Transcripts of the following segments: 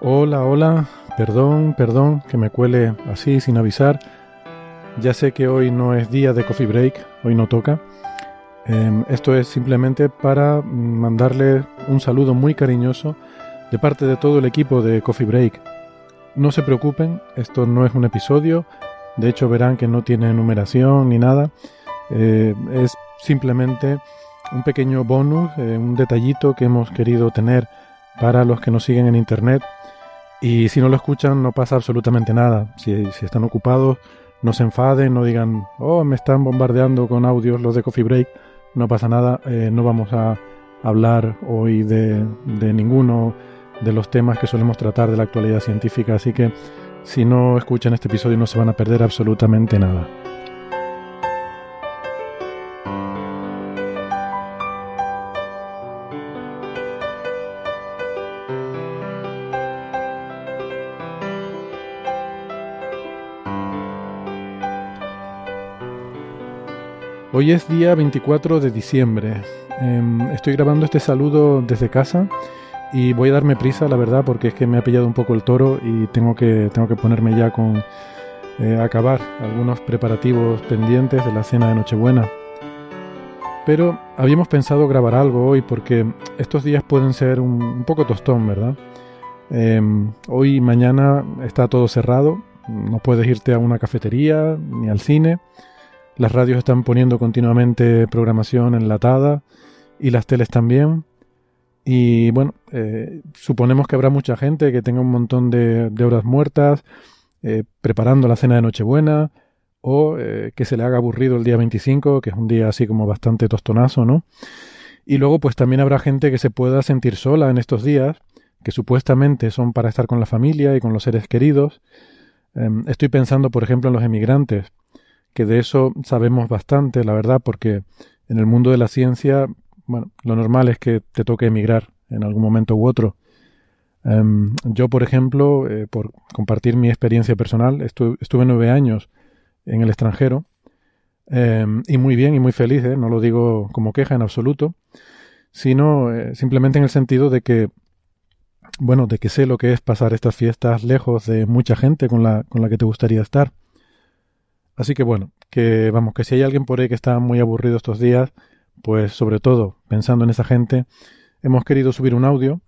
Hola, hola, perdón, perdón que me cuele así sin avisar. Ya sé que hoy no es día de coffee break, hoy no toca. Em, esto es simplemente para mandarle un saludo muy cariñoso de parte de todo el equipo de Coffee Break. No se preocupen, esto no es un episodio, de hecho verán que no tiene numeración ni nada. Eh, es simplemente un pequeño bonus, eh, un detallito que hemos querido tener para los que nos siguen en internet y si no lo escuchan, no pasa absolutamente nada. Si, están ocupados, no se enfaden, no digan, oh, me están bombardeando con audios los de Coffee Break. No pasa nada, eh, no vamos a hablar hoy de, de ninguno de los temas que solemos tratar de la actualidad científica. Así que si no escuchan este episodio, no se van a perder absolutamente nada. Hoy es día 24 de diciembre. Em, estoy grabando este saludo desde casa y voy a darme prisa, la verdad, porque es que me ha pillado un poco el toro y tengo que, tengo que ponerme ya con eh, acabar algunos preparativos pendientes de la cena de Nochebuena. Pero habíamos pensado grabar algo hoy porque estos días pueden ser un, poco tostón, ¿verdad? Em, hoy y mañana está todo cerrado, no puedes irte a una cafetería ni al cine. Las radios están poniendo continuamente programación enlatada y las teles también. Y bueno, eh, suponemos que habrá mucha gente que tenga un montón de, horas muertas eh, preparando la cena de Nochebuena o eh, que se le haga aburrido el día 25, que es un día así como bastante tostonazo, ¿no? Y luego pues también habrá gente que se pueda sentir sola en estos días, que supuestamente son para estar con la familia y con los seres queridos. Em, estoy pensando, por ejemplo, en los emigrantes, que de eso sabemos bastante, la verdad, porque en el mundo de la ciencia, bueno, lo normal es que te toque emigrar en algún momento u otro. Em, yo, por ejemplo, eh, por compartir mi experiencia personal, estuve nueve años en el extranjero em, y muy bien y muy feliz, ¿eh? no lo digo como queja en absoluto, sino eh, simplemente en el sentido de que, bueno, de que sé lo que es pasar estas fiestas lejos de mucha gente con la, con la que te gustaría estar. Así que bueno, que vamos, que si hay alguien por ahí que está muy aburrido estos días, pues sobre todo pensando en esa gente, hemos querido subir un audio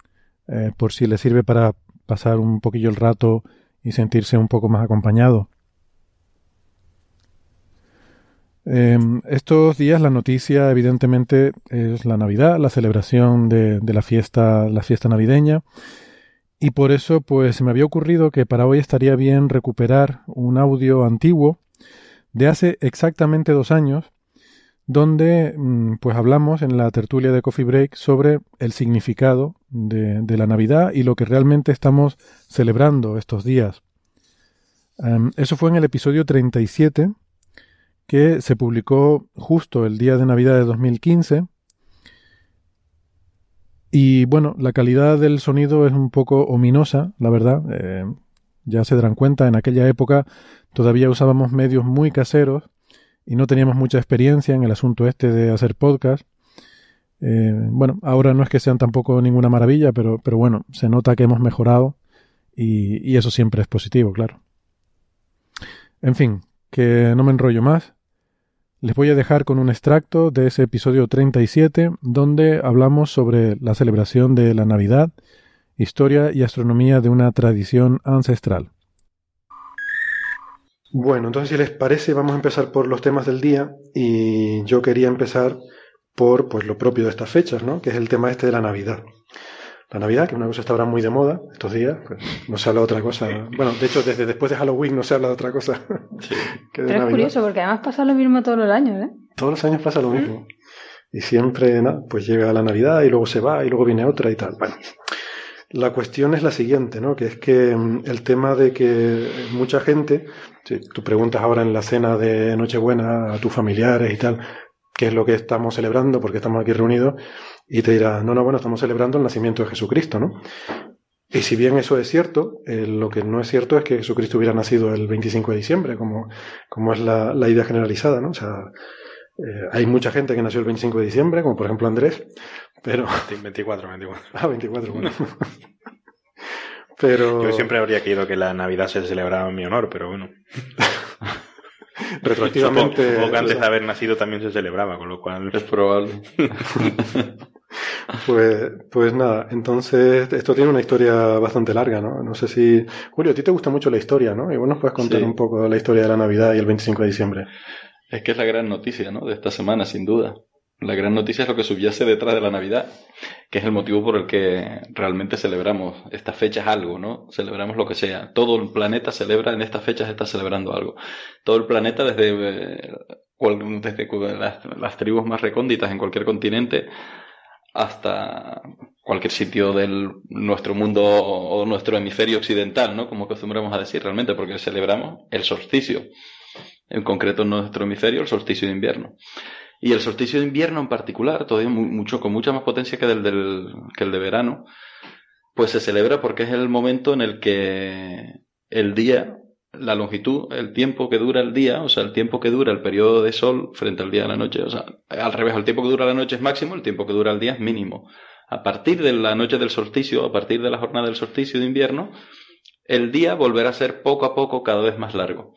eh, por si le sirve para pasar un poquillo el rato y sentirse un poco más acompañado. Em, estos días la noticia evidentemente es la Navidad, la celebración de, de, la fiesta, la fiesta navideña. Y por eso pues se me había ocurrido que para hoy estaría bien recuperar un audio antiguo de hace exactamente dos años, donde mm, pues hablamos en la tertulia de Coffee Break sobre el significado de, la Navidad y lo que realmente estamos celebrando estos días. Em, eso fue en el episodio 37, que se publicó justo el día de Navidad de 2015. Y bueno, la calidad del sonido es un poco ominosa, la verdad. Eh, ya se darán cuenta, en aquella época todavía usábamos medios muy caseros y no teníamos mucha experiencia en el asunto este de hacer podcast. Eh, bueno, ahora no es que sean tampoco ninguna maravilla, pero, pero bueno, se nota que hemos mejorado y, eso siempre es positivo, claro. En fin, que no me enrollo más. Les voy a dejar con un extracto de ese episodio 37 donde hablamos sobre la celebración de la Navidad, historia y astronomía de una tradición ancestral. Bueno, entonces si les parece vamos a empezar por los temas del día y yo quería empezar por pues lo propio de estas fechas, ¿no? Que es el tema este de la Navidad. La Navidad, que es una cosa está ahora muy de moda estos días, pues, no se habla de otra cosa. Bueno, de hecho, desde después de Halloween no se habla de otra cosa. Sí. Pero es curioso, porque además pasa lo mismo todos los años, ¿eh? Todos los años pasa lo mismo. Y siempre, ¿no? pues llega la Navidad y luego se va y luego viene otra y tal. Bueno, la cuestión es la siguiente, ¿no? Que es que mm, el tema de que mucha gente, si tú preguntas ahora en la cena de Nochebuena a tus familiares y tal, qué es lo que estamos celebrando, porque estamos aquí reunidos, y te dirá, no, no, bueno, estamos celebrando el nacimiento de Jesucristo, ¿no? Y si bien eso es cierto, eh, lo que no es cierto es que Jesucristo hubiera nacido el 25 de diciembre, como, como es la, la idea generalizada, ¿no? O sea, eh, hay mucha gente que nació el 25 de diciembre, como por ejemplo Andrés, pero... 24, 24. Ah, 24, bueno. pero... Yo siempre habría querido que la Navidad se celebrara en mi honor, pero bueno. Retroactivamente. Supongo, que antes de haber nacido también se celebraba, con lo cual es probable. pues, pues nada, entonces esto tiene una historia bastante larga, ¿no? No sé si. Julio, a ti te gusta mucho la historia, ¿no? Y vos nos puedes contar un poco la historia de la Navidad y el 25 de diciembre. Es que es la gran noticia, ¿no? De esta semana, sin duda. La gran noticia es lo que subyace detrás de la Navidad, que es el motivo por el que realmente celebramos estas fechas algo, ¿no? Celebramos lo que sea. Todo el planeta celebra en estas fechas, está celebrando algo. Todo el planeta, desde, eh, las, las tribus más recónditas en cualquier continente hasta cualquier sitio de nuestro mundo o nuestro hemisferio occidental, ¿no? Como acostumbramos a decir realmente, porque celebramos el solsticio. En concreto en nuestro hemisferio, el solsticio de invierno. Y el solsticio de invierno en particular, todavía mucho, con mucha más potencia que, del, del, que el de verano, pues se celebra porque es el momento en el que el día, la longitud, el tiempo que dura el día, o sea, el tiempo que dura el periodo de sol frente al día de la noche, o sea, al revés, el tiempo que dura la noche es máximo, el tiempo que dura el día es mínimo. A partir de la noche del solsticio, a partir de la jornada del solsticio de invierno, el día volverá a ser poco a poco cada vez más largo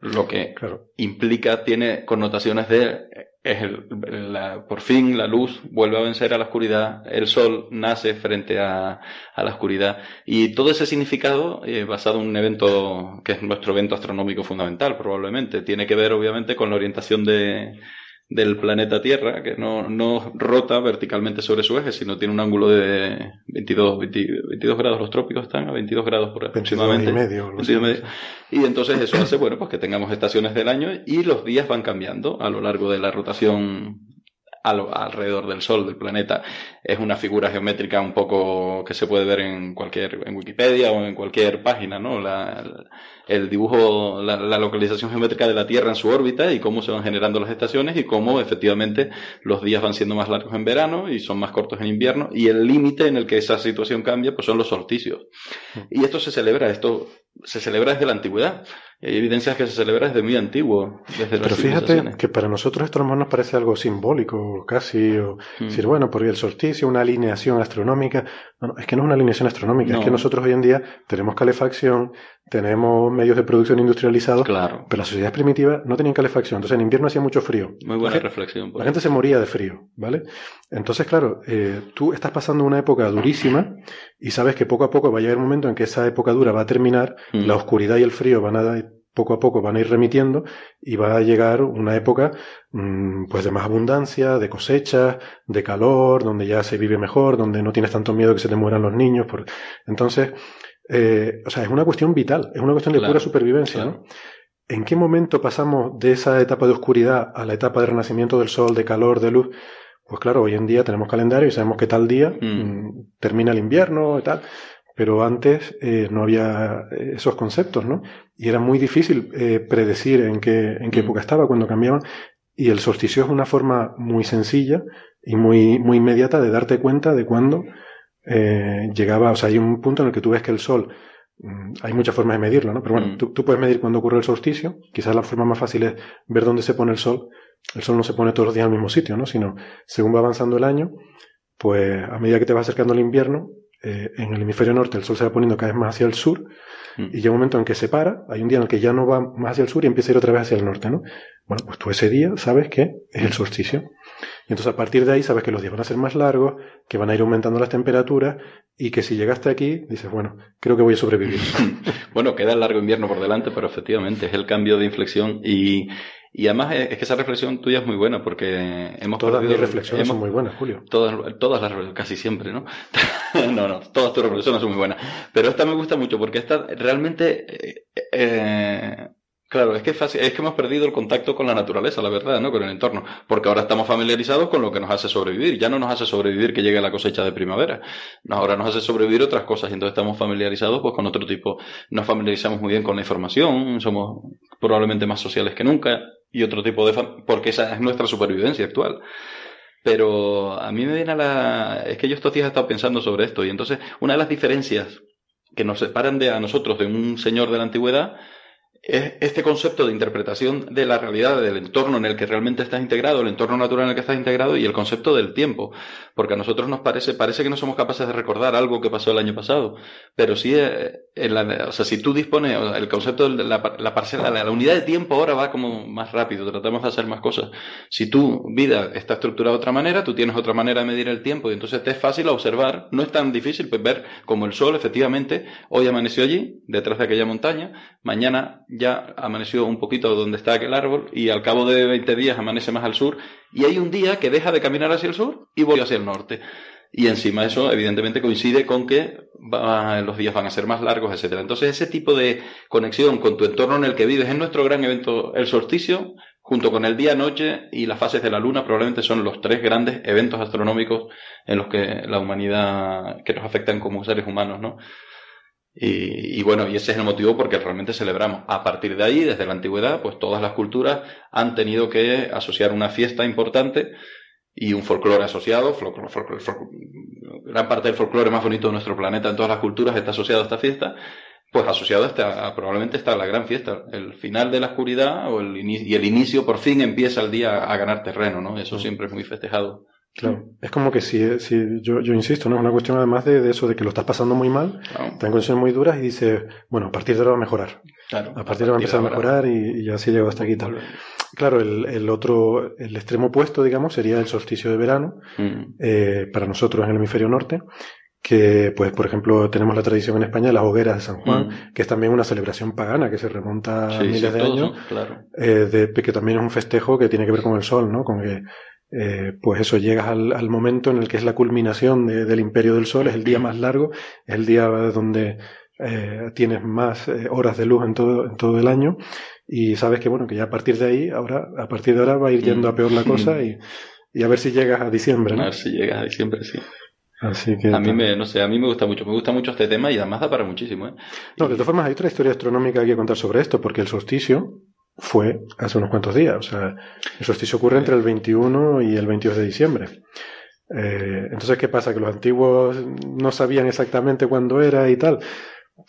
lo que implica, tiene connotaciones de, es el, la, por fin la luz vuelve a vencer a la oscuridad, el sol nace frente a, a la oscuridad. Y todo ese significado, eh, basado en un evento que es nuestro evento astronómico fundamental probablemente, tiene que ver obviamente con la orientación de, del planeta Tierra, que no, no rota verticalmente sobre su eje, sino tiene un ángulo de 22, 22 grados. Los trópicos están a 22 grados por aproximadamente. Y medio, y entonces eso hace, bueno, pues que tengamos estaciones del año y los días van cambiando a lo largo de la rotación alrededor del Sol, del planeta. Es una figura geométrica un poco que se puede ver en cualquier, en Wikipedia o en cualquier página, ¿no? La, el dibujo, la, la, localización geométrica de la Tierra en su órbita y cómo se van generando las estaciones y cómo efectivamente los días van siendo más largos en verano y son más cortos en invierno y el límite en el que esa situación cambia pues son los solsticios. Mm. Y esto se celebra, esto se celebra desde la antigüedad. Hay evidencias que se celebra desde muy antiguo. Desde Pero fíjate que para nosotros esto nos parece algo simbólico, casi, o mm. decir, bueno, porque el solsticio, una alineación astronómica. No, es que no es una alineación astronómica, es que nosotros hoy en día tenemos calefacción, tenemos medios de producción industrializados, claro. pero las sociedades primitivas no tenían calefacción. Entonces en invierno hacía mucho frío. Muy buena reflexión. La gente se moría de frío, ¿vale? Entonces, claro, eh, tú estás pasando una época durísima y sabes que poco a poco va a llegar un momento en que esa época dura va a terminar, mm. la oscuridad y el frío van a poco a poco van a ir remitiendo y va a llegar una época mm, pues de más abundancia, de cosecha, de calor, donde ya se vive mejor, donde no tienes tanto miedo que se te mueran los niños. Por... Entonces, eh, o sea, es una cuestión vital, es una cuestión de pura supervivencia, ¿no? ¿En qué momento pasamos de esa etapa de oscuridad a la etapa de renacimiento del sol, de calor, de luz? Pues claro, hoy en día tenemos calendario y sabemos que tal día mm. mm termina el invierno y tal, pero antes eh, no había eh, esos conceptos, ¿no? Y era muy difícil eh, predecir en qué, en qué mm. época estaba cuando cambiaban. Y el solsticio es una forma muy sencilla y muy, muy inmediata de darte cuenta de cuándo eh, llegaba, o sea, hay un punto en el que tú ves que el sol, mm, hay muchas formas de medirlo, ¿no? Pero bueno, mm. tú, tú, puedes medir cuándo ocurre el solsticio, quizás la forma más fácil es ver dónde se pone el sol. El sol no se pone todos los días al mismo sitio, ¿no? Sino, según va avanzando el año, pues a medida que te va acercando el invierno, eh, en el hemisferio norte el sol se va poniendo cada vez más hacia el sur mm. y llega un momento en que se para, hay un día en el que ya no va más hacia el sur y empieza a ir otra vez hacia el norte, ¿no? Bueno, pues tú ese día sabes que es el solsticio. Y entonces a partir de ahí sabes que los días van a ser más largos, que van a ir aumentando las temperaturas y que si llegaste aquí dices, bueno, creo que voy a sobrevivir. bueno, queda el largo invierno por delante, pero efectivamente es el cambio de inflexión y, y además es que esa reflexión tuya es muy buena porque hemos Todas mis reflexiones son muy buenas, Julio. Todas, todas las casi siempre, ¿no? no, no, todas tus reflexiones son muy buenas. Pero esta me gusta mucho porque esta realmente eh, eh Claro, es que, es, fácil, es que hemos perdido el contacto con la naturaleza, la verdad, ¿no? Con el entorno. Porque ahora estamos familiarizados con lo que nos hace sobrevivir. Ya no nos hace sobrevivir que llegue la cosecha de primavera. ahora nos hace sobrevivir otras cosas. Y entonces estamos familiarizados pues, con otro tipo. Nos familiarizamos muy bien con la información. Somos probablemente más sociales que nunca. Y otro tipo de... Porque esa es nuestra supervivencia actual. Pero a mí me viene a la... Es que yo estos días he estado pensando sobre esto. Y entonces, una de las diferencias que nos separan de a nosotros de un señor de la antigüedad este concepto de interpretación de la realidad, del entorno en el que realmente estás integrado, el entorno natural en el que estás integrado y el concepto del tiempo. Porque a nosotros nos parece, parece que no somos capaces de recordar algo que pasó el año pasado. Pero sí, eh, en la, o sea, si tú dispones, el concepto de la, la parcela, la, unidad de tiempo ahora va como más rápido, tratamos de hacer más cosas. Si tu vida está estructurada de otra manera, tú tienes otra manera de medir el tiempo y entonces te es fácil observar, no es tan difícil pues, ver como el sol efectivamente hoy amaneció allí, detrás de aquella montaña, mañana ya amaneció un poquito donde está aquel árbol y al cabo de 20 días amanece más al sur y hay un día que deja de caminar hacia el sur y vuelve hacia el norte. Y encima eso evidentemente coincide con que los días van a ser más largos, etcétera. Entonces ese tipo de conexión con tu entorno en el que vives es nuestro gran evento, el solsticio, junto con el día, noche y las fases de la luna, probablemente son los tres grandes eventos astronómicos en los que la humanidad, que nos afectan como seres humanos, ¿no? Y, bueno, y ese es el motivo porque realmente celebramos. A partir de ahí, desde la antigüedad, pues todas las culturas han tenido que asociar una fiesta importante y un folclore asociado. gran parte del folclore más bonito de nuestro planeta en todas las culturas está asociado a esta fiesta. Pues asociado a, esta, probablemente está la gran fiesta, el final de la oscuridad o el y el inicio por fin empieza el día a ganar terreno, ¿no? Eso siempre es muy festejado. Claro, es como que si, si yo, yo insisto, ¿no? Es una cuestión además de, de, eso, de que lo estás pasando muy mal, claro. en condiciones muy duras y dices, bueno, a partir de ahora va a mejorar. Claro, a partir de ahora va a empezar a mejorar y, y, ya así llegó hasta aquí tal. Claro, el, el, otro, el extremo opuesto, digamos, sería el solsticio de verano, mm. eh, para nosotros en el hemisferio norte, que, pues, por ejemplo, tenemos la tradición en España de las hogueras de San Juan, mm. que es también una celebración pagana que se remonta a miles de años, claro. eh, de, que también es un festejo que tiene que ver con el sol, ¿no? Con que eh, pues eso, llegas al, al, momento en el que es la culminación de, del imperio del sol, es el día más largo, es el día donde eh, tienes más eh, horas de luz en todo, en todo el año y sabes que bueno, que ya a partir de ahí, ahora, a partir de ahora va a ir yendo a peor la cosa y, y a ver si llegas a diciembre, ¿no? A ver si llegas a diciembre, sí. Así que, a mí me, no sé, a mí me gusta mucho, me gusta mucho este tema y además da para muchísimo, ¿eh? No, de todas formas hay otra historia astronómica que hay que contar sobre esto, porque el solsticio, fue hace unos cuantos días. O sea, el solsticio ocurre entre el 21 y el 22 de diciembre. Eh, entonces, ¿qué pasa? ¿Que los antiguos no sabían exactamente cuándo era y tal?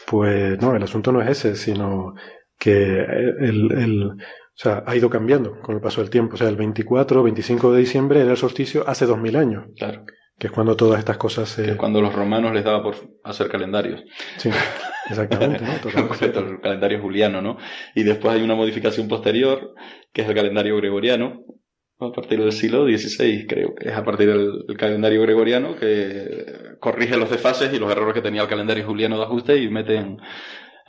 Pues no, el asunto no es ese, sino que el, el, o sea, ha ido cambiando con el paso del tiempo. O sea, el 24 25 de diciembre era el solsticio hace 2000 años. Claro. Que es cuando todas estas cosas se... Que es cuando los romanos les daba por hacer calendarios. Sí, exactamente, ¿no? el calendario juliano, ¿no? Y después hay una modificación posterior, que es el calendario gregoriano, a partir del siglo XVI, creo que es a partir del, del, calendario gregoriano que corrige los desfases y los errores que tenía el calendario juliano de ajuste y meten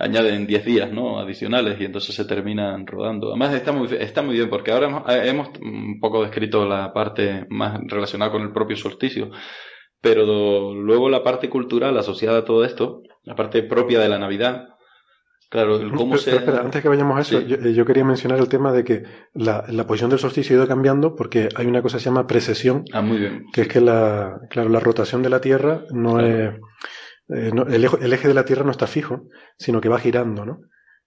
añaden 10 días ¿no? adicionales y entonces se terminan rodando. Además está muy, está muy bien porque ahora hemos, eh, hemos un poco descrito la parte más relacionada con el propio solsticio, pero luego la parte cultural asociada a todo esto, la parte propia de la Navidad, Claro, el cómo pero, se... Pero, antes que vayamos a eso, sí. yo, eh, yo, quería mencionar el tema de que la, la, posición del solsticio ha ido cambiando porque hay una cosa que se llama precesión. Ah, muy bien. Que es que la, claro, la rotación de la Tierra no claro. es eh, no, el, eje, el, eje, de la Tierra no está fijo, sino que va girando, ¿no?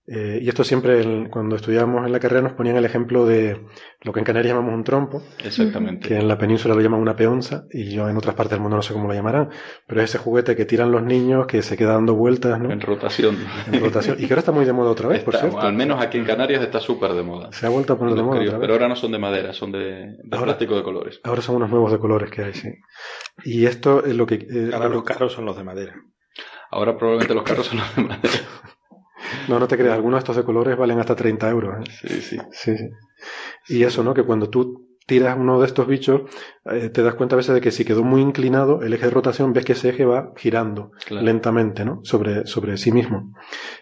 Eh, y esto siempre, cuando estudiábamos en la carrera, nos ponían el ejemplo de lo que en Canarias llamamos un trompo. Exactamente. Que en la península lo llaman una peonza, y yo en otras partes del mundo no sé cómo lo llamarán, pero es ese juguete que tiran los niños, que se queda dando vueltas, ¿no? En rotación. En rotación. Y que ahora está muy de moda otra vez, por cierto. Al menos aquí en Canarias está súper de moda. Se ha vuelto a poner de moda. Pero ahora no son de madera, son de, plástico de colores. Ahora son unos nuevos de colores que hay, sí. Y esto es lo que. Eh, ahora los carros son los de madera. Ahora probablemente los carros son los de madera. No, no te creas, algunos de estos de colores valen hasta 30 euros. ¿eh? Sí, sí. sí, sí. Y eso, ¿no? Que cuando tú tiras uno de estos bichos, eh, te das cuenta a veces de que si quedó muy inclinado, el eje de rotación, ves que ese eje va girando lentamente, ¿no? Sobre, sobre sí mismo.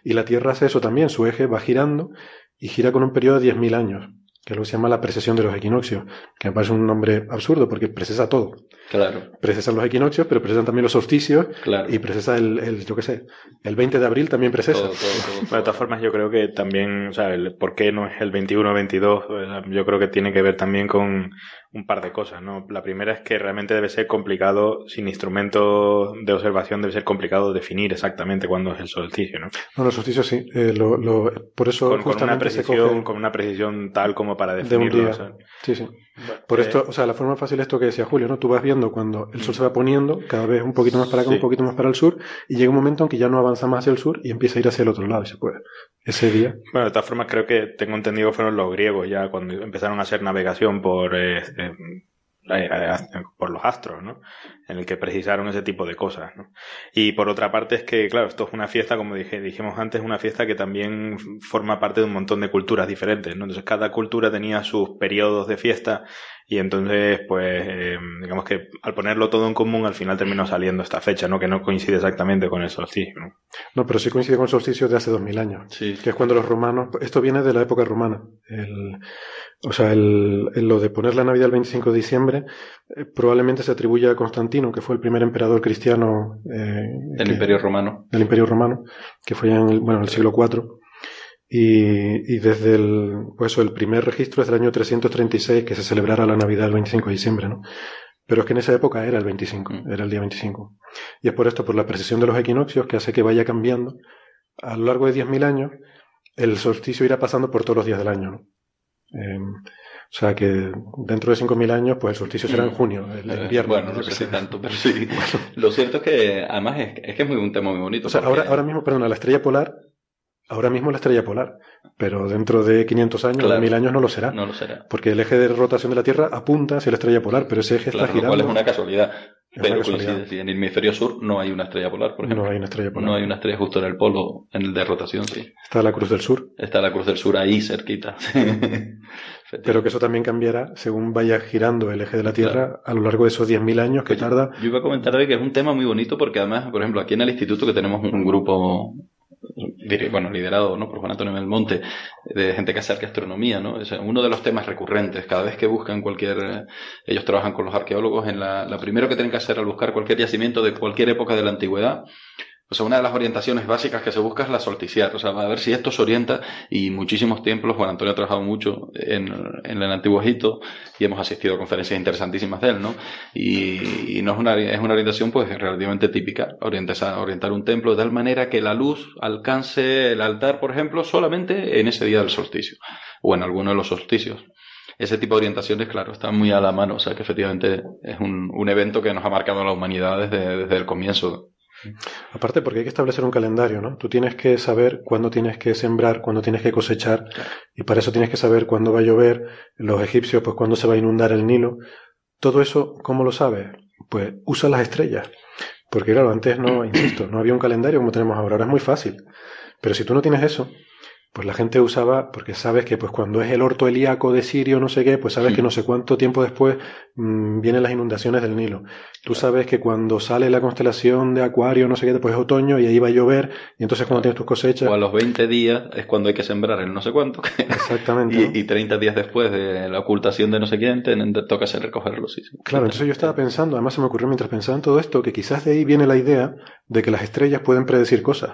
Y la Tierra hace eso también, su eje va girando y gira con un periodo de 10.000 años que lo se llama la precesión de los equinoccios, que me parece un nombre absurdo porque precesa todo. Claro. Precesan los equinoccios, pero precesan también los solsticios claro. y precesa el, el, yo qué sé, el 20 de abril también precesa. Todo, de todas formas, yo creo que también, o sea, el por qué no es el 21 o 22, yo creo que tiene que ver también con un par de cosas, ¿no? La primera es que realmente debe ser complicado, sin instrumento de observación, debe ser complicado definir exactamente cuándo es el solsticio, ¿no? No, los solsticios sí, eh, lo, lo, por eso con, con una precisión, con una precisión tal como para definirlo. Sí, sí. Por eh, esto, o sea, la forma fácil es esto que decía Julio, ¿no? Tú vas viendo cuando el sol se va poniendo, cada vez un poquito más para acá, un poquito más para el sur, y llega un momento en que ya no avanza más hacia el sur y empieza a ir hacia el otro lado y se puede. Ese día. Bueno, de todas formas, creo que tengo entendido que fueron los griegos ya cuando empezaron a hacer navegación por eh, eh por los astros, ¿no? En el que precisaron ese tipo de cosas, ¿no? Y por otra parte es que, claro, esto es una fiesta, como dije, dijimos antes, una fiesta que también forma parte de un montón de culturas diferentes, ¿no? Entonces cada cultura tenía sus periodos de fiesta y entonces, pues, eh, digamos que al ponerlo todo en común, al final terminó saliendo esta fecha, ¿no? Que no coincide exactamente con el solsticio, ¿no? No, pero sí coincide con el solsticio de hace dos mil años. Sí. Que es cuando los romanos, esto viene de la época romana. El, o sea, el, lo de poner la Navidad el 25 de diciembre eh, probablemente se atribuye a Constantino, que fue el primer emperador cristiano eh, del Imperio Romano. Del Imperio Romano, que fue en el, bueno, en el siglo IV. Y, y, desde el, pues eso, el primer registro es del año 336 que se celebrara la Navidad el 25 de diciembre, ¿no? Pero es que en esa época era el 25, mm. era el día 25. Y es por esto, por la precesión de los equinoccios, que hace que vaya cambiando. A lo largo de 10.000 años, el solsticio irá pasando por todos los días del año, ¿no? Eh, o sea que dentro de 5.000 años, pues el solsticio será en junio, el eh, invierno. Bueno, no sé si tanto, pero sí. Lo cierto es que, además, es, es, que es muy, un tema muy bonito. O sea, ahora, ahora mismo, perdona, la estrella polar, ahora mismo la estrella polar, pero dentro de 500 años, claro, 1.000 años no lo será. No lo será. Porque el eje de rotación de la Tierra apunta hacia la estrella polar, pero ese eje claro, está girando. Lo cual es una casualidad. Pero coincide, sí, en el hemisferio sur no hay una estrella polar, por ejemplo. No hay una estrella polar. No hay una estrella justo en el polo, en el de rotación, sí. Está la Cruz del Sur. Está la Cruz del Sur ahí cerquita. Pero que eso también cambiará según vaya girando el eje de la Tierra claro. a lo largo de esos 10.000 años que tarda. Yo iba a comentar que es un tema muy bonito porque además, por ejemplo, aquí en el instituto que tenemos un grupo bueno, liderado ¿no? por Juan Antonio Belmonte, de gente que hace astronomía, ¿no? Es uno de los temas recurrentes. Cada vez que buscan cualquier, ellos trabajan con los arqueólogos, en la, la primero que tienen que hacer al buscar cualquier yacimiento de cualquier época de la antigüedad, o sea, una de las orientaciones básicas que se busca es la solsticiar, o sea, a ver si esto se orienta y muchísimos templos, Juan Antonio ha trabajado mucho en, en el Antiguo Egipto y hemos asistido a conferencias interesantísimas de él, ¿no? Y, y no es una, es una orientación pues relativamente típica, orientar, orientar un templo de tal manera que la luz alcance el altar, por ejemplo, solamente en ese día del solsticio o en alguno de los solsticios ese tipo de orientaciones, claro, están muy a la mano. O sea, que efectivamente es un, un evento que nos ha marcado a la humanidad desde, desde el comienzo. Aparte porque hay que establecer un calendario, ¿no? Tú tienes que saber cuándo tienes que sembrar, cuándo tienes que cosechar, y para eso tienes que saber cuándo va a llover, los egipcios, pues cuándo se va a inundar el Nilo. Todo eso, ¿cómo lo sabes? Pues usa las estrellas. Porque claro, antes no, insisto, no había un calendario como tenemos ahora, ahora es muy fácil. Pero si tú no tienes eso, pues la gente usaba, porque sabes que pues cuando es el orto helíaco de Sirio, no sé qué, pues sabes que no sé cuánto tiempo después mmm, vienen las inundaciones del Nilo. Tú sabes que cuando sale la constelación de Acuario, no sé qué, después es otoño y ahí va a llover, y entonces cuando tienes tus cosechas... O a los 20 días es cuando hay que sembrar el no sé cuánto. Exactamente. y, y 30 días después de la ocultación de no sé quién, te, te toca hacer recogerlo, sí, sí. Claro, entonces yo estaba pensando, además se me ocurrió mientras pensaba en todo esto, que quizás de ahí viene la idea de que las estrellas pueden predecir cosas.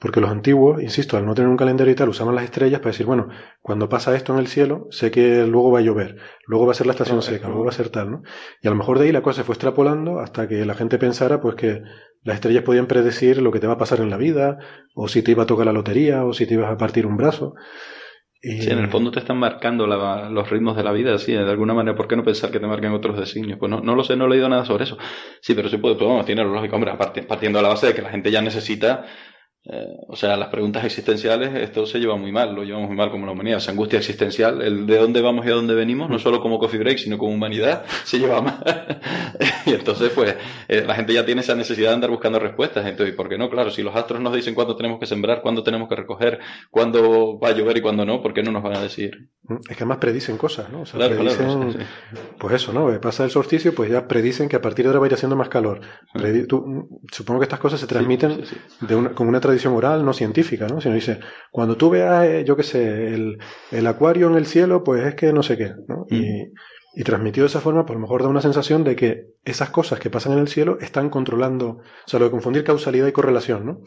Porque los antiguos, insisto, al no tener un calendario y tal, usaban las estrellas para decir, bueno, cuando pasa esto en el cielo, sé que luego va a llover, luego va a ser la estación seca, luego va a ser tal, ¿no? Y a lo mejor de ahí la cosa se fue extrapolando hasta que la gente pensara, pues que Las estrellas podían predecir lo que te va a pasar en la vida, o si te iba a tocar la lotería, o si te ibas a partir un brazo. Y... Sí, en el fondo te están marcando los ritmos de la vida, sí, de alguna manera. ¿Por qué no pensar que te marcan otros designios? Pues no, no lo sé, no he leído nada sobre eso. Sí, pero sí puede, pues, bueno, tiene lógico, hombre, partiendo de la base de que la gente ya necesita eh, o sea, las preguntas existenciales, esto se lleva muy mal, lo llevamos muy mal como la humanidad. Esa angustia existencial, el de dónde vamos y a dónde venimos, no solo como coffee break, sino como humanidad, se lleva mal. y entonces, pues, eh, la gente ya tiene esa necesidad de andar buscando respuestas. Entonces, ¿y por qué no? Claro, si los astros nos dicen cuándo tenemos que sembrar, cuándo tenemos que recoger, cuándo va a llover y cuándo no, ¿por qué no nos van a decir? Es que además predicen cosas, ¿no? O sea, predicen, pues eso, ¿no? Pasa el solsticio, pues ya predicen que a partir de ahora va a ir haciendo más calor. supongo que estas cosas se transmiten de una, con una tradición oral, no científica, ¿no? Sino dice, cuando tú veas, eh, yo qué sé, el, el, acuario en el cielo, pues es que no sé qué, ¿no? Y, mm. y, transmitido de esa forma, por lo mejor da una sensación de que esas cosas que pasan en el cielo están controlando, o sea, lo de confundir causalidad y correlación, ¿no?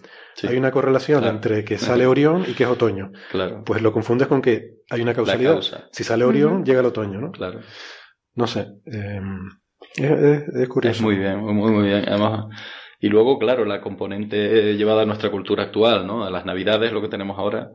Hay una correlación entre que sale Orión y que es otoño. Claro. Pues lo confundes con que hay una causalidad. Si sale Orión, llega el otoño, ¿no? Claro. No sé. Eh, es, curioso. Es muy bien, muy, muy bien. Además, y luego, claro, la componente llevada a nuestra cultura actual, ¿no? A las navidades, lo que tenemos ahora.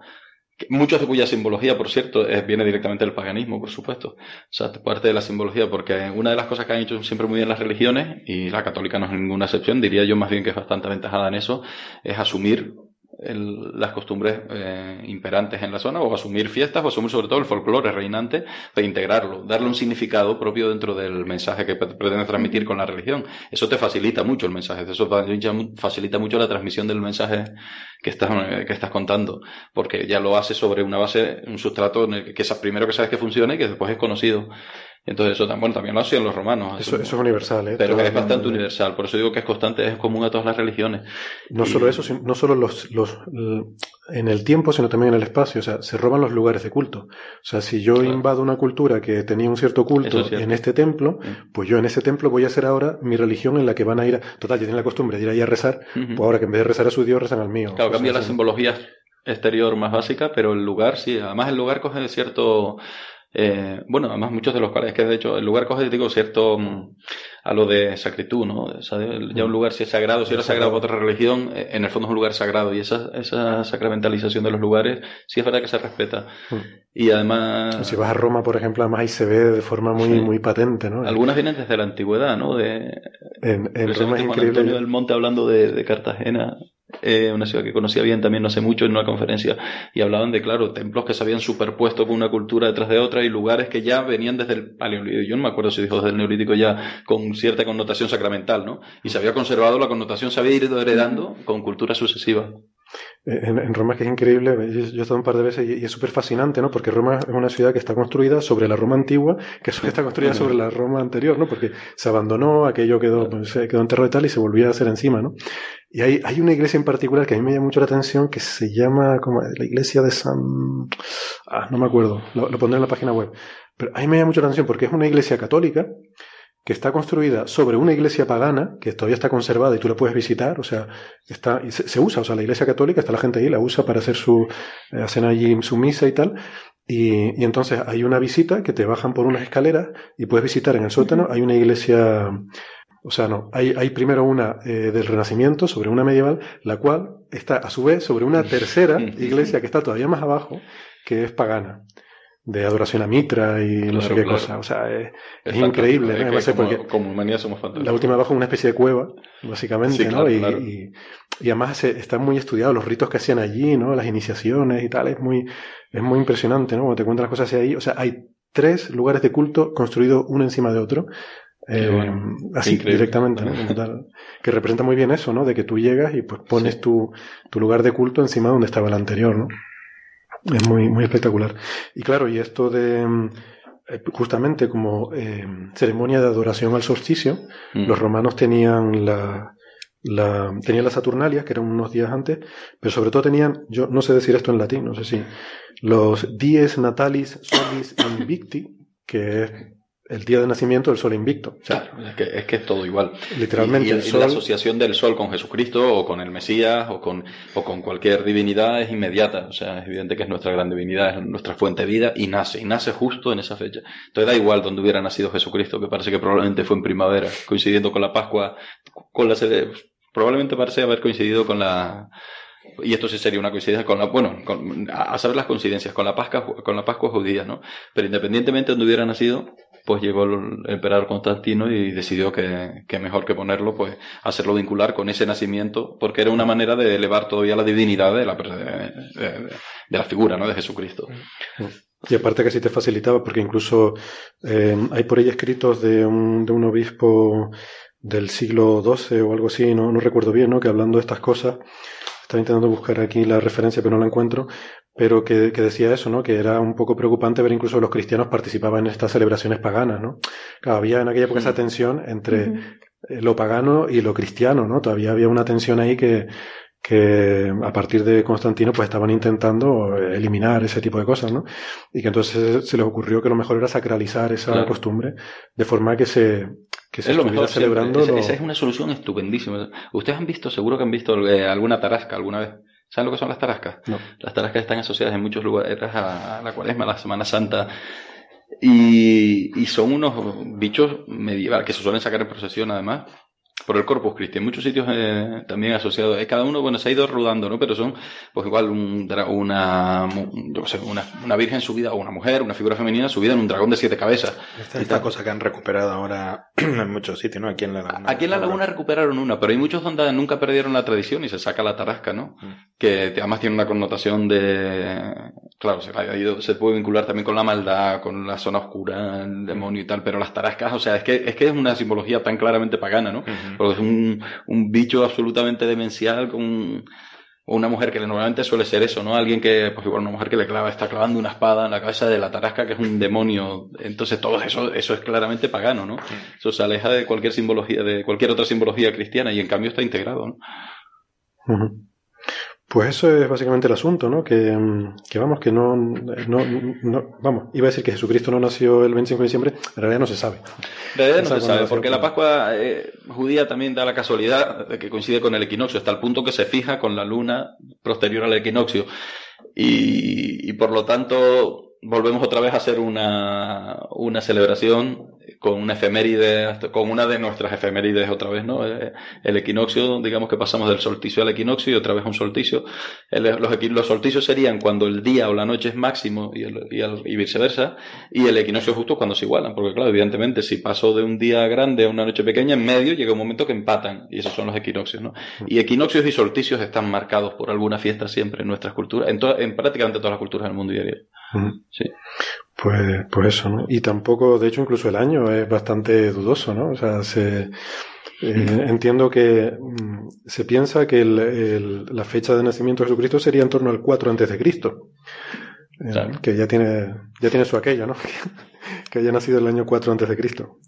Mucho de cuya simbología, por cierto, viene directamente del paganismo, por supuesto. O sea, parte de la simbología, porque una de las cosas que han hecho siempre muy bien las religiones, y la católica no es ninguna excepción, diría yo más bien que es bastante aventajada en eso, es asumir las costumbres eh, imperantes en la zona o asumir fiestas o asumir sobre todo el folclore reinante de integrarlo, darle un significado propio dentro del mensaje que pretende transmitir con la religión. Eso te facilita mucho el mensaje, eso facilita mucho la transmisión del mensaje que estás, que estás contando, porque ya lo hace sobre una base, un sustrato en el que, es primero que sabes que funciona y que después es conocido. Entonces eso bueno, también lo hacían los romanos. Eso, es universal, ¿eh? Pero es bastante universal. Por eso digo que es constante, es común a todas las religiones. No solo eso, no solo los, los, en el tiempo, sino también en el espacio. O sea, se roban los lugares de culto. O sea, si yo invado una cultura que tenía un cierto culto en este templo, pues yo en ese templo voy a hacer ahora mi religión en la que van a ir a... Total, ya tienen la costumbre de ir ahí a rezar, pues ahora que en vez de rezar a su Dios, rezan al mío. Claro, cambia la simbología exterior más básica, pero el lugar sí. Además el lugar coge cierto eh, bueno, además muchos de los cuales, que de hecho el lugar coge, digo, cierto mm, a lo de sacritud, ¿no? ya un lugar si es sagrado, si era sagrado para otra religión, eh, en el fondo es un lugar sagrado y esa, esa sacramentalización de los lugares sí es verdad que se respeta. Y además... Si vas a Roma, por ejemplo, además ahí se ve de forma muy, muy patente, ¿no? Algunas vienen desde la antigüedad, ¿no? De, en, en Roma es increíble. Antonio del Monte hablando de, de Cartagena, eh, una ciudad que conocía bien también no hace mucho en una conferencia, y hablaban de, claro, templos que se habían superpuesto con una cultura detrás de otra y lugares que ya venían desde el paleolítico, yo no me acuerdo si dijo desde el neolítico ya con cierta connotación sacramental, ¿no? Y se había conservado, la connotación se había ido heredando con culturas sucesivas. En, Roma que es increíble, yo, he estado un par de veces y, es súper fascinante, ¿no? Porque Roma es una ciudad que está construida sobre la Roma antigua, que está construida sobre la Roma anterior, ¿no? Porque se abandonó, aquello quedó, pues, quedó enterrado y tal y se volvió a hacer encima, ¿no? Y hay, hay una iglesia en particular que a mí me llama mucho la atención que se llama como la iglesia de San... Ah, no me acuerdo, lo, lo pondré en la página web. Pero a mí me llama mucho la atención porque es una iglesia católica que está construida sobre una iglesia pagana, que todavía está conservada y tú la puedes visitar, o sea, está, se, usa, o sea, la iglesia católica, está la gente ahí, la usa para hacer su, eh, hacen allí su misa y tal, y, y, entonces hay una visita que te bajan por unas escaleras y puedes visitar en el sótano, hay una iglesia, o sea, no, hay, hay primero una eh, del Renacimiento sobre una medieval, la cual está a su vez sobre una tercera iglesia que está todavía más abajo, que es pagana de adoración a Mitra y no sé qué cosa. O sea, es, increíble. como, humanidad somos fantásticos. La última abajo es una especie de cueva, básicamente, ¿no? Y, y, además están muy estudiados los ritos que hacían allí, ¿no? Las iniciaciones y tal. Es muy, es muy impresionante, ¿no? Cuando te cuentan las cosas ahí. O sea, hay tres lugares de culto construidos uno encima de otro. Eh, así directamente, ¿no? que representa muy bien eso, ¿no? De que tú llegas y pues pones tu, tu lugar de culto encima donde estaba el anterior, ¿no? Es muy, muy espectacular. Y claro, y esto de mm, eh, justamente como eh, ceremonia de adoración al solsticio, mm. los romanos tenían la, la, tenían las Saturnalias, que eran unos días antes, pero sobre todo tenían, yo no sé decir esto en latín, no sé si, los dies natalis solis invicti, que es el día de nacimiento del sol invicto. claro, es que, es que, es todo igual. Literalmente. Y, la asociación del sol con Jesucristo o con el Mesías o con, o con cualquier divinidad es inmediata. O sea, es evidente que es nuestra gran divinidad, es nuestra fuente de vida y nace, y nace justo en esa fecha. Entonces da igual donde hubiera nacido Jesucristo, que parece que probablemente fue en primavera, coincidiendo con la Pascua, con la probablemente parece haber coincidido con la y esto sí sería una coincidencia con la, bueno, a saber las coincidencias, con la Pascua, con la Pascua judía, ¿no? Pero independientemente de donde hubiera nacido, pues llegó el emperador Constantino y decidió que, mejor que ponerlo, pues hacerlo vincular con ese nacimiento, porque era una manera de elevar todavía la divinidad de la, de, la figura, ¿no? De Jesucristo. Y aparte que sí te facilitaba, porque incluso eh, hay por ahí escritos de un, de un obispo del siglo XII o algo así, no, no recuerdo bien, ¿no? Que hablando de estas cosas, estaba intentando buscar aquí la referencia, pero no la encuentro, pero que, decía eso, ¿no? Que era un poco preocupante ver incluso los cristianos participaban en estas celebraciones paganas, ¿no? había en aquella época esa tensión entre eh, lo pagano y lo cristiano, ¿no? Todavía había una tensión ahí que, que a partir de Constantino pues estaban intentando eliminar ese tipo de cosas, ¿no? Y que entonces se les ocurrió que lo mejor era sacralizar esa costumbre de forma que se, que se es lo mejor celebrando. Esa, es una solución estupendísima. Ustedes han visto, seguro que han visto eh, alguna tarasca alguna vez. ¿Saben lo que son las tarascas? No. Las tarascas están asociadas en muchos lugares a la cuaresma, a la Semana Santa. Y, y son unos bichos medievales que se suelen sacar en procesión además por el Corpus Christi. En muchos sitios eh, también asociados. Eh, cada uno, bueno, se ha ido rodando, ¿no? Pero son, pues igual, un, una, yo sé, una, una virgen subida, o una mujer, una figura femenina subida en un dragón de siete cabezas. Esta, esta cosa que han recuperado ahora en muchos sitios, ¿no? Aquí en la Laguna. Aquí en la Laguna recuperaron una, pero hay muchos donde nunca perdieron la tradición y se saca la tarasca, ¿no? Mm. Que además tiene una connotación de, claro, se, ha ido, se puede vincular también con la maldad, con la zona oscura, el demonio y tal, pero las tarascas, o sea, es que es, que es una simbología tan claramente pagana, ¿no? porque es un, un bicho absolutamente demencial con una mujer que normalmente suele ser eso, ¿no? Alguien que, pues igual una mujer que le clava, está clavando una espada en la cabeza de la tarasca, que es un demonio. Entonces todo eso, eso es claramente pagano, ¿no? Eso se aleja de cualquier simbología, de cualquier otra simbología cristiana y en cambio está integrado, ¿no? Pues eso es básicamente el asunto, ¿no? Que, que vamos, que no, no, no, vamos, iba a decir que Jesucristo no nació el 25 de diciembre, en realidad no se sabe. En realidad no se sabe, porque la Pascua eh, judía también da la casualidad de que coincide con el equinoccio, hasta el punto que se fija con la luna posterior al equinoccio. Y, y por lo tanto, volvemos otra vez a hacer una, una celebración con una efeméride, con una de nuestras efemérides otra vez, ¿no? Eh, el equinoccio, digamos que pasamos del solsticio al equinoccio y otra vez a un solsticio. los, los, solsticios serían cuando el día o la noche es máximo y, el, y, viceversa, y el equinoccio justo cuando se igualan, porque claro, evidentemente si paso de un día grande a una noche pequeña, en medio llega un momento que empatan, y esos son los equinoccios, ¿no? Y equinoccios y solsticios están marcados por alguna fiesta siempre en nuestras culturas, en, en prácticamente todas las culturas del mundo diario. Sí. Pues, pues eso, ¿no? Y tampoco, de hecho, incluso el año es bastante dudoso, ¿no? O sea, se, eh, entiendo que mm, se piensa que el, la fecha de nacimiento de Jesucristo sería en torno al 4 antes de Cristo. Eh, que ya tiene, ya tiene su aquello, ¿no? que haya nacido el año 4 antes de Cristo.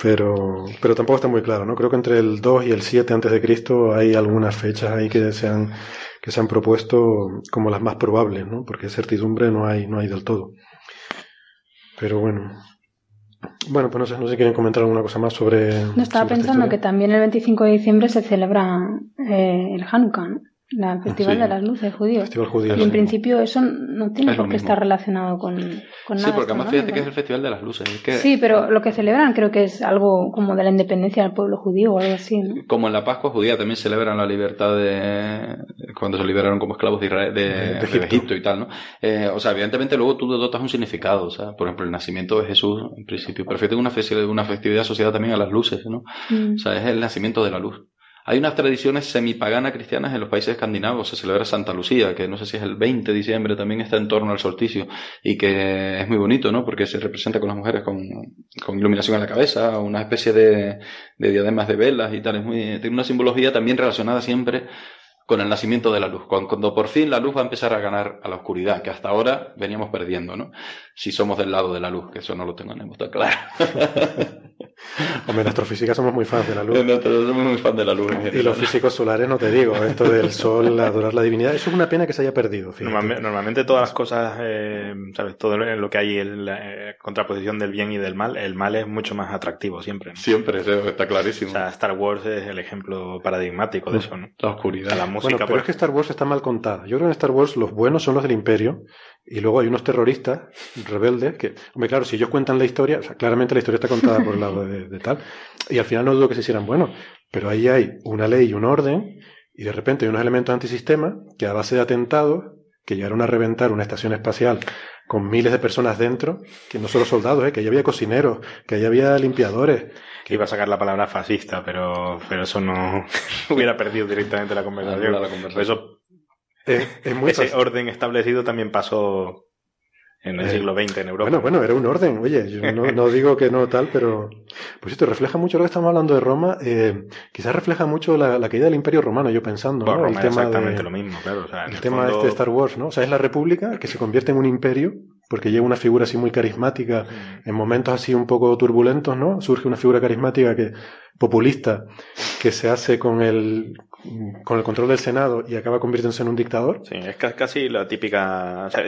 Pero, pero tampoco está muy claro, ¿no? Creo que entre el 2 y el 7 antes de Cristo hay algunas fechas ahí que se han, que se han propuesto como las más probables, ¿no? Porque certidumbre no hay, no hay del todo. Pero bueno. Bueno, pues no sé, no sé si quieren comentar alguna cosa más sobre. No estaba pensando que también el 25 de diciembre se celebra eh, el Hanukkah, ¿no? La Festival de las Luces judío. y en principio eso no tiene por qué estar relacionado con, con nada. Sí, porque además fíjate que es el Festival de las Luces. Sí, pero lo que celebran creo que es algo como de la independencia del pueblo judío o algo así. Como en la Pascua judía también celebran la libertad de. cuando se liberaron como esclavos de, Israel, de, Egipto. y tal, ¿no? Eh, o sea, evidentemente luego tú dotas un significado. O sea, por ejemplo, el nacimiento de Jesús, en principio. Pero fíjate una, una festividad asociada también a las luces, ¿no? Mm. O sea, es el nacimiento de la luz. Hay unas tradiciones semipaganas cristianas en los países escandinavos. Se celebra Santa Lucía, que no sé si es el 20 de diciembre, también está en torno al solsticio y que es muy bonito, ¿no? Porque se representa con las mujeres con, iluminación en la cabeza, una especie de, de diademas de velas y tal. Es muy, tiene una simbología también relacionada siempre con el nacimiento de la luz, cuando por fin la luz va a empezar a ganar a la oscuridad, que hasta ahora veníamos perdiendo, ¿no? Si somos del lado de la luz, que eso no lo tenemos tan claro. Hombre, en astrofísica somos muy fans de la luz. somos muy fans de la luz. Y los físicos solares, no te digo, esto del sol, adorar la divinidad, eso es una pena que se haya perdido. Normalmente, todas las cosas, eh, ¿sabes? Todo lo que hay en la eh, contraposición del bien y del mal, el mal es mucho más atractivo siempre. Siempre, está clarísimo. O sea, Star Wars es el ejemplo paradigmático de eso, ¿no? La oscuridad. La música. Bueno, pero es que Star Wars está mal contada. Yo creo que en Star Wars los buenos son los del Imperio y luego hay unos terroristas rebeldes que, hombre, claro, si ellos cuentan la historia, claramente la historia está contada por el lado de, tal, y al final no dudo que se hicieran buenos, Pero ahí hay una ley y un orden, y de repente hay unos elementos antisistema que a base de atentados, que llegaron a reventar una estación espacial con miles de personas dentro, que no solo soldados, ¿eh? que allí había cocineros, que allí había limpiadores. Que iba a sacar la palabra fascista, pero, pero eso no hubiera perdido directamente la conversación. Eso, ese orden establecido también pasó en el eh, siglo XX en Europa. Bueno, bueno, era un orden. Oye, yo no, digo que no tal, pero pues esto refleja mucho lo que estamos hablando de Roma. Eh, quizás refleja mucho la, caída del Imperio Romano, yo pensando. ¿no? el tema exactamente lo mismo, claro. el, tema este de Star Wars, ¿no? O sea, es la República que se convierte en un imperio porque llega una figura así muy carismática en momentos así un poco turbulentos, ¿no? Surge una figura carismática que populista que se hace con el con el control del Senado y acaba convirtiéndose en un dictador. Sí, es casi la típica. O sea,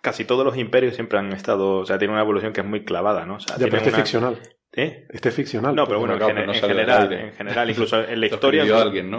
casi todos los imperios siempre han estado. O sea, tiene una evolución que es muy clavada, ¿no? O sea, ya, pero este es ficcional. ¿Eh? Este es ficcional. No, pero bueno, en, general, en general, incluso en la historia. alguien, ¿no?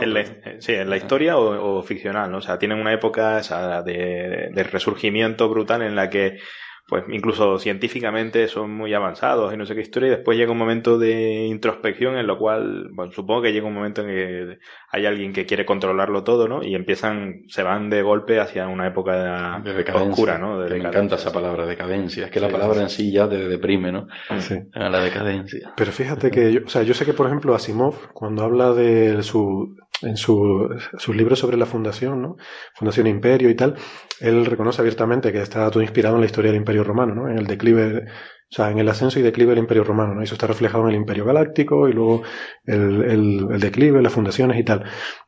sí, en la historia o, ficcional, ¿no? O sea, tienen una época de, de resurgimiento brutal en la que pues incluso científicamente son muy avanzados y no sé qué historia, y después llega un momento de introspección en lo cual, bueno, supongo que llega un momento en que hay alguien que quiere controlarlo todo, ¿no? Y empiezan, se van de golpe hacia una época de oscura, ¿no? me encanta esa palabra, decadencia. Es que la palabra en sí ya te deprime, ¿no? Sí. La decadencia. Pero fíjate que, yo, o sea, yo sé que, por ejemplo, Asimov, cuando habla de su, en su, sus libros sobre la fundación, ¿no? Fundación Imperio y tal, él reconoce abiertamente que está todo inspirado en la historia del Imperio Romano, ¿no? En el declive, o sea, en el ascenso y declive del Imperio Romano, ¿no? Eso está reflejado en el Imperio Galáctico y luego el, el, el declive, las fundaciones y tal.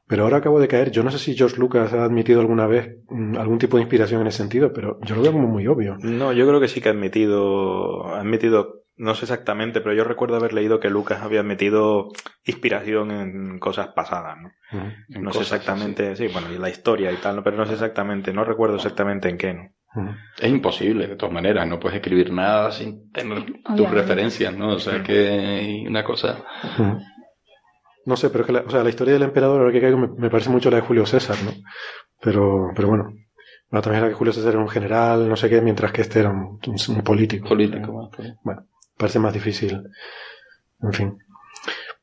Pero ahora acabo de caer, yo no sé si George Lucas ha admitido alguna vez mm, algún tipo de inspiración en ese sentido, pero yo lo veo como muy obvio. No, yo creo que sí que ha admitido, ha admitido no sé exactamente, pero yo recuerdo haber leído que Lucas había metido inspiración en cosas pasadas, ¿no? no sé exactamente, sí, bueno, y la historia y tal, pero no sé exactamente, no recuerdo exactamente en qué, ¿no? Es imposible, de todas maneras, no puedes escribir nada sin tener tus referencias, ¿no? O sea, que hay una cosa... No sé, pero es que la, o sea, la historia del emperador, ahora que caigo, me, parece mucho la de Julio César, ¿no? Pero, pero bueno. Bueno, también era que Julio César era un general, no sé qué, mientras que este era un, político. Político, Bueno parece más difícil. En fin.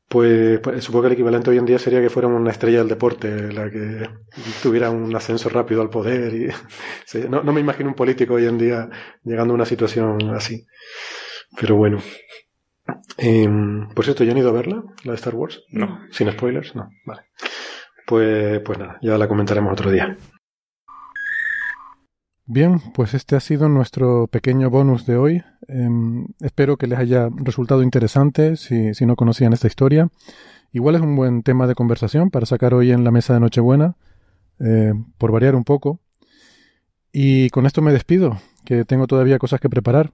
Pues, pues, supongo que el equivalente hoy en día sería que fuera una estrella del deporte, la que tuviera un ascenso rápido al poder. Y, no, me imagino un político hoy en día llegando a una situación así. Pero bueno. Em, por cierto, ¿ya han ido a verla, la de Star Wars? No. ¿Sin spoilers? No. Vale. Pues, pues nada, ya la comentaremos otro día. Bien, pues este ha sido nuestro pequeño bonus de hoy. Em, espero que les haya resultado interesante si, no conocían esta historia. Igual es un buen tema de conversación para sacar hoy en la mesa de Nochebuena, eh, por variar un poco. Y con esto me despido, que tengo todavía cosas que preparar.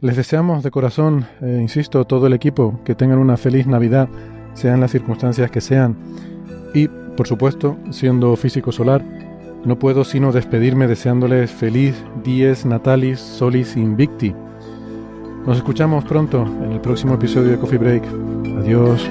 Les deseamos de corazón, eh, insisto, todo el equipo, que tengan una feliz Navidad, sean las circunstancias que sean. Y, por supuesto, siendo físico solar, no puedo sino despedirme deseándoles feliz dies natalis solis invicti. Nos escuchamos pronto en el próximo episodio de Coffee Break. Adiós.